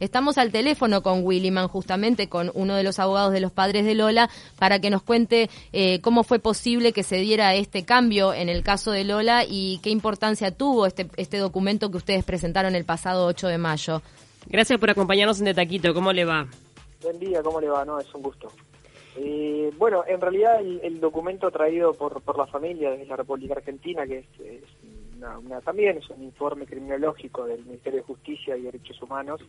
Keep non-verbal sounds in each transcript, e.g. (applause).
Estamos al teléfono con Williman, justamente con uno de los abogados de los padres de Lola, para que nos cuente eh, cómo fue posible que se diera este cambio en el caso de Lola y qué importancia tuvo este, este documento que ustedes presentaron el pasado 8 de mayo. Gracias por acompañarnos en De Taquito. ¿Cómo le va? Buen día, ¿cómo le va? No, es un gusto. Eh, bueno, en realidad el, documento traído por, por la familia desde la República Argentina, que es, una, también es un informe criminológico del Ministerio de Justicia y Derechos Humanos,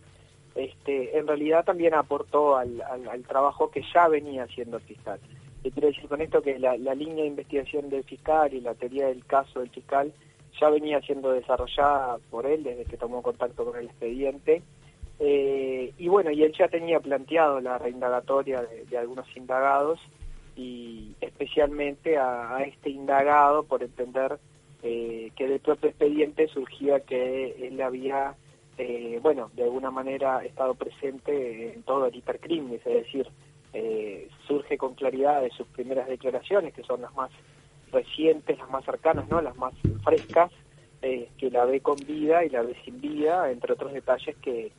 este, en realidad también aportó al, trabajo que ya venía haciendo el fiscal. Y quiero decir con esto que la, la línea de investigación del fiscal y la teoría del caso del fiscal ya venía siendo desarrollada por él desde que tomó contacto con el expediente eh, y bueno, y él ya tenía planteado la reindagatoria de, algunos indagados y especialmente a, este indagado por entender eh, que del propio expediente surgía que él había, eh, bueno, de alguna manera estado presente en todo el hipercrimen, es decir, surge con claridad de sus primeras declaraciones, que son las más recientes, las más cercanas, ¿no? las más frescas, que la ve con vida y la ve sin vida, entre otros detalles que,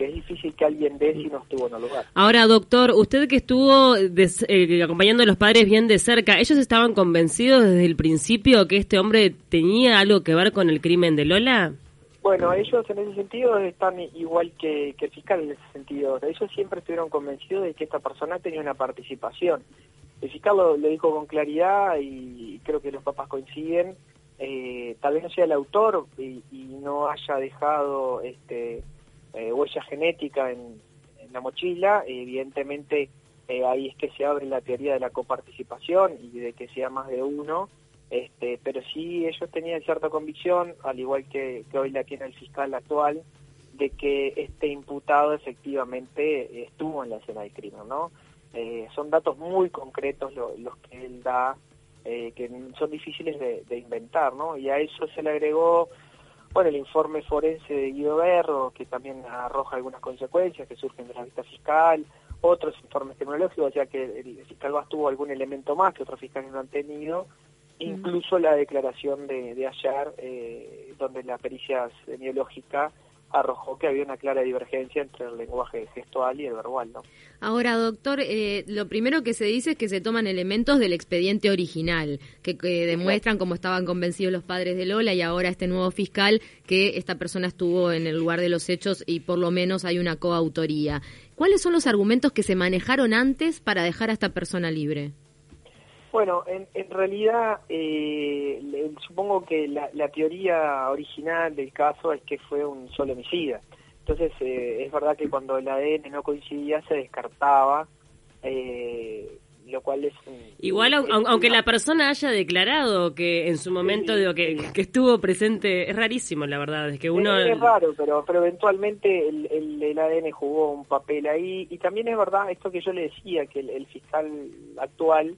que es difícil que alguien dé si no estuvo en el lugar. Ahora, doctor, usted que estuvo eh, acompañando a los padres bien de cerca, ¿ellos estaban convencidos desde el principio que este hombre tenía algo que ver con el crimen de Lola? Bueno, ellos en ese sentido están igual que, que el fiscal en ese sentido. Ellos siempre estuvieron convencidos de que esta persona tenía una participación. El fiscal lo, dijo con claridad y creo que los papás coinciden. Eh, tal vez no sea el autor y, no haya dejado este eh, huella genética en, la mochila, evidentemente eh, ahí es que se abre la teoría de la coparticipación y de que sea más de uno, este, pero sí ellos tenían cierta convicción, al igual que, hoy la tiene el fiscal actual, de que este imputado efectivamente estuvo en la escena del crimen, ¿no? Eh, son datos muy concretos los que él da, que son difíciles de, de, inventar, ¿no? Y a eso se le agregó bueno, el informe forense de Guido Berro, que también arroja algunas consecuencias que surgen de la vista fiscal, otros informes tecnológicos, ya que el fiscal Vaz tuvo algún elemento más que otros fiscales no han tenido, incluso la declaración de, de ayer, eh, donde la pericia semiológica arrojó que había una clara divergencia entre el lenguaje gestual y el verbal. ¿no? Ahora, doctor, eh, lo primero que se dice es que se toman elementos del expediente original, que, demuestran cómo estaban convencidos los padres de Lola y ahora este nuevo fiscal que esta persona estuvo en el lugar de los hechos y por lo menos hay una coautoría. ¿Cuáles son los argumentos que se manejaron antes para dejar a esta persona libre? Bueno, en, en realidad eh, supongo que la, la, teoría original del caso es que fue un solo homicida. Entonces eh, es verdad que cuando el ADN no coincidía se descartaba, eh, lo cual es... Igual, aunque la persona haya declarado que en su momento digo, que, que, estuvo presente, es rarísimo la verdad, es que uno... Es, raro, pero, pero eventualmente el, el, el, ADN jugó un papel ahí y también es verdad esto que yo le decía, que el, el fiscal actual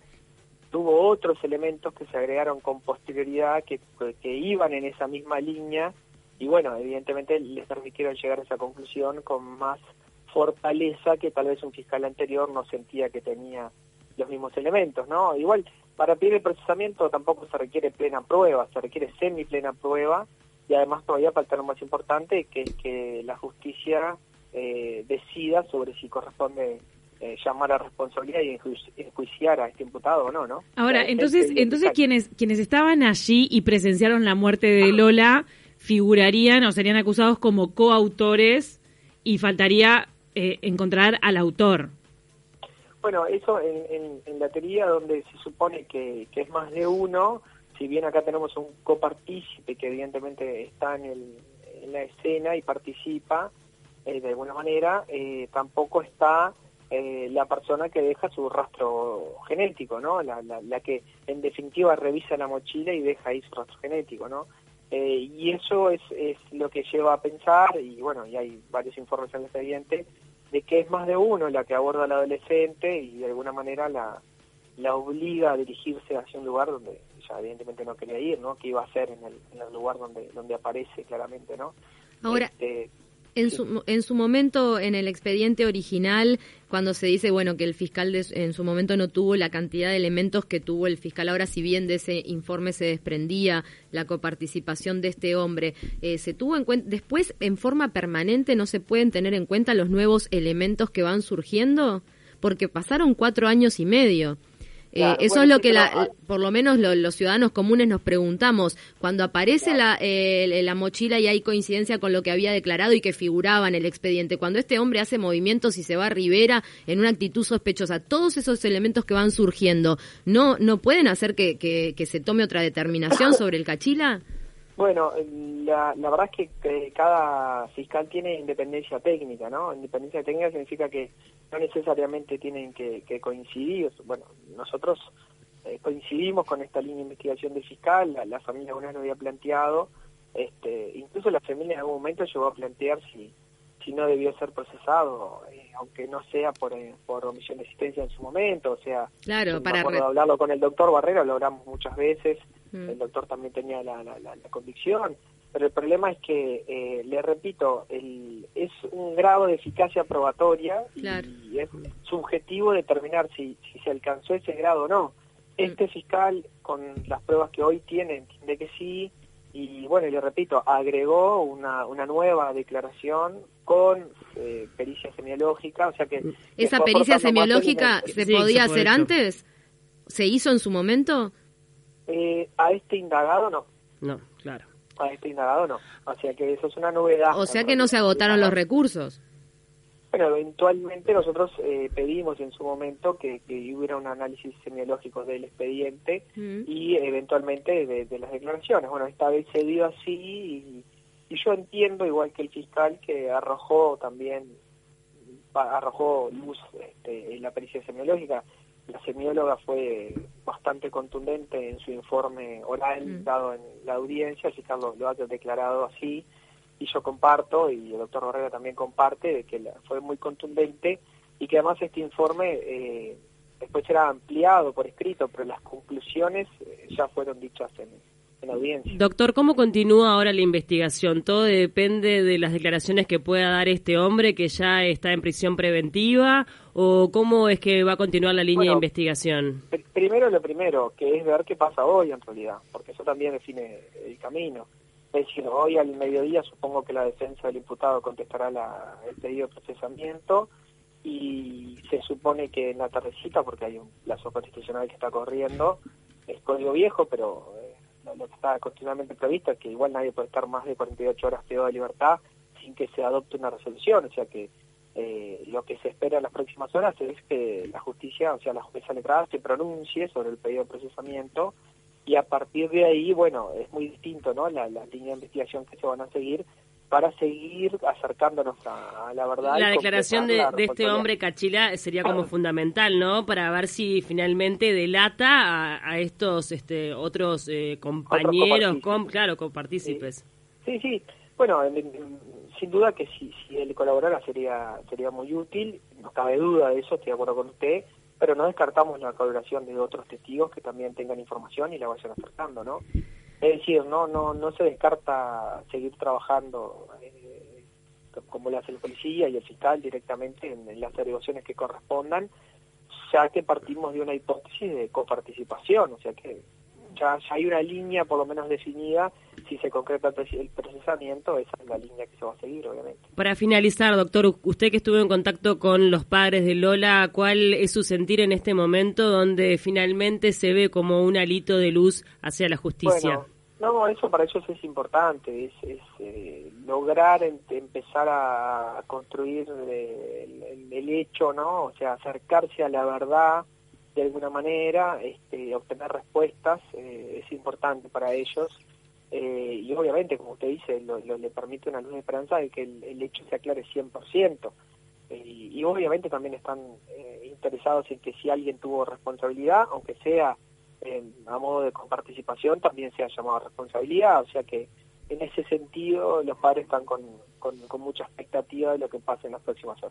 tuvo otros elementos que se agregaron con posterioridad que, que iban en esa misma línea y bueno, evidentemente les permitieron llegar a esa conclusión con más fortaleza que tal vez un fiscal anterior no sentía que tenía los mismos elementos, ¿no? Igual, para pedir el procesamiento tampoco se requiere plena prueba, se requiere semi-plena prueba y además todavía falta lo más importante, que que la justicia eh, decida sobre si corresponde eh, llamar a responsabilidad y enjuiciar a este imputado o no, ¿no? Ahora, entonces, entonces quienes quienes estaban allí y presenciaron la muerte de Lola figurarían o serían acusados como coautores y faltaría eh, encontrar al autor. Bueno, eso en, en, la teoría donde se supone que, que, es más de uno, si bien acá tenemos un copartícipe que evidentemente está en, el, en la escena y participa eh, de alguna manera, tampoco está eh, la persona que deja su rastro genético, ¿no? La, la, que en definitiva revisa la mochila y deja ahí su rastro genético, ¿no? Eh, y eso es, es lo que lleva a pensar, y bueno, y hay varios informes en el expediente, de que es más de uno la que aborda al adolescente y de alguna manera la, la obliga a dirigirse hacia un lugar donde ya evidentemente no quería ir, ¿no? Que iba a ser en el, en el lugar donde, donde aparece claramente, ¿no? Ahora, este, En su, en su momento, en el expediente original, cuando se dice bueno que el fiscal en su momento no tuvo la cantidad de elementos que tuvo el fiscal ahora, si bien de ese informe se desprendía la coparticipación de este hombre, eh, se tuvo en cuenta después en forma permanente no se pueden tener en cuenta los nuevos elementos que van surgiendo porque pasaron cuatro años y medio. Eh, eso es lo que la, por lo menos los ciudadanos comunes nos preguntamos. Cuando aparece la, la mochila y hay coincidencia con lo que había declarado y que figuraba en el expediente, cuando este hombre hace movimientos y se va a Rivera en una actitud sospechosa, todos esos elementos que van surgiendo, ¿no, no pueden hacer que, que se tome otra determinación sobre el Cachila? (coughs) Bueno, la, la verdad es que, cada fiscal tiene independencia técnica, ¿no? Independencia técnica significa que no necesariamente tienen que, coincidir. Bueno, nosotros eh, coincidimos con esta línea de investigación del fiscal, la, familia una no había planteado, este, incluso la familia en algún momento llegó a plantear si, si no debió ser procesado, eh, aunque no sea por, eh, por omisión de existencia en su momento, o sea, claro, para hablarlo con el doctor Barrera, lo hablamos muchas veces, Mm. el doctor también tenía la, convicción, pero el problema es que, eh, le repito, el, es un grado de eficacia probatoria y, es subjetivo determinar si, si se alcanzó ese grado o no. Mm. Este fiscal, con las pruebas que hoy tiene, entiende que sí, y bueno, le repito, agregó una, una nueva declaración con eh, pericia semiológica, o sea que... ¿Esa pericia semiológica se podía hacer antes? ¿Se hizo en su momento? Eh, a este indagado no. No, claro. A este indagado no. O sea que eso es una novedad. O sea que no se agotaron los recursos. Bueno, eventualmente nosotros eh, pedimos en su momento que, hubiera un análisis semiológico del expediente mm. y eventualmente de, las declaraciones. Bueno, esta vez se dio así y, yo entiendo, igual que el fiscal, que arrojó también, arrojó luz este, en la pericia semiológica la semióloga fue bastante contundente en su informe oral mm. dado en la audiencia, el fiscal lo, ha declarado así, y yo comparto, y el doctor Borrega también comparte, de que fue muy contundente y que además este informe eh, después será ampliado por escrito, pero las conclusiones eh, ya fueron dichas en, Doctor, ¿cómo continúa ahora la investigación? ¿Todo depende de las declaraciones que pueda dar este hombre que ya está en prisión preventiva? ¿O cómo es que va a continuar la línea de investigación? Primero lo primero, que es ver qué pasa hoy en realidad, porque eso también define el camino. Es decir, hoy al mediodía supongo que la defensa del imputado contestará la, el pedido de procesamiento y se supone que en la tardecita, porque hay un plazo constitucional que está corriendo, es código viejo, pero lo que está continuamente previsto es que igual nadie puede estar más de 48 horas privado de libertad sin que se adopte una resolución, o sea que eh, lo que se espera en las próximas horas es que la justicia, o sea, la jueza letrada se pronuncie sobre el pedido de procesamiento y a partir de ahí, bueno, es muy distinto, ¿no? La, la línea de investigación que se van a seguir para seguir acercándonos a, la verdad. La declaración de, este hombre Cachila sería como fundamental, ¿no? Para ver si finalmente delata a, estos este, otros eh, compañeros, claro, copartícipes. Sí, sí. Bueno, sin duda que si, si él colaborara sería, sería muy útil, no cabe duda de eso, estoy de acuerdo con usted, pero no descartamos la colaboración de otros testigos que también tengan información y la vayan acercando, ¿no? Es decir, no no no se descarta seguir trabajando eh, como lo hace el policía y el fiscal directamente en, las averiguaciones que correspondan, ya que partimos de una hipótesis de coparticipación, o sea que ya, hay una línea por lo menos definida, si se concreta el procesamiento, esa es la línea que se va a seguir, obviamente. Para finalizar, doctor, usted que estuvo en contacto con los padres de Lola, ¿cuál es su sentir en este momento donde finalmente se ve como un alito de luz hacia la justicia? No, eso para ellos es importante, es, eh, lograr empezar a construir el, hecho, ¿no? O sea, acercarse a la verdad de alguna manera, este, obtener respuestas, eh, es importante para ellos. Eh, y obviamente, como usted dice, lo, le permite una luz de esperanza de que el, hecho se aclare 100%. Y, y obviamente también están interesados en que si alguien tuvo responsabilidad, aunque sea a modo de coparticipación también se ha llamado responsabilidad, o sea que en ese sentido los padres están con, con mucha expectativa de lo que pase en las próximas horas.